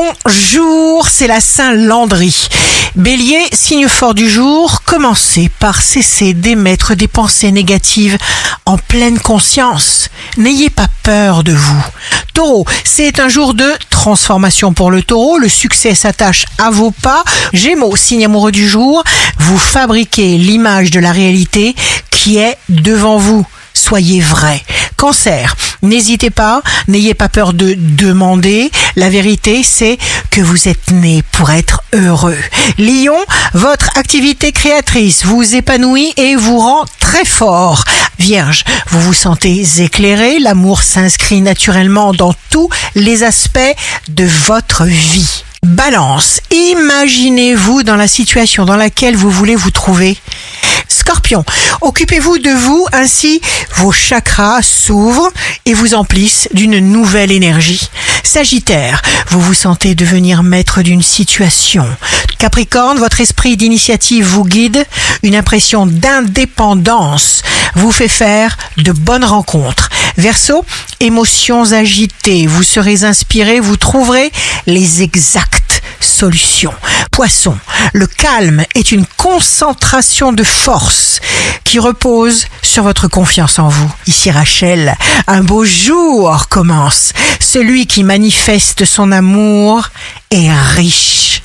Bonjour, c'est la Saint-Landry. Bélier, signe fort du jour, commencez par cesser d'émettre des pensées négatives en pleine conscience. N'ayez pas peur de vous. Taureau, c'est un jour de transformation pour le taureau. Le succès s'attache à vos pas. Gémeaux, signe amoureux du jour, vous fabriquez l'image de la réalité qui est devant vous. Soyez vrai. Cancer, n'hésitez pas, n'ayez pas peur de demander. La vérité, c'est que vous êtes né pour être heureux. Lion, votre activité créatrice vous épanouit et vous rend très fort. Vierge, vous vous sentez éclairé, l'amour s'inscrit naturellement dans tous les aspects de votre vie. Balance, imaginez-vous dans la situation dans laquelle vous voulez vous trouver. Scorpion, occupez-vous de vous, ainsi vos chakras s'ouvrent et vous emplissent d'une nouvelle énergie. Sagittaire, vous vous sentez devenir maître d'une situation. Capricorne, votre esprit d'initiative vous guide, une impression d'indépendance vous fait faire de bonnes rencontres. Verseau, émotions agitées, vous serez inspiré, vous trouverez les exactes solutions. Poisson, le calme est une concentration de force qui repose sur votre confiance en vous. Ici Rachel, un beau jour commence. Celui qui manifeste son amour est riche.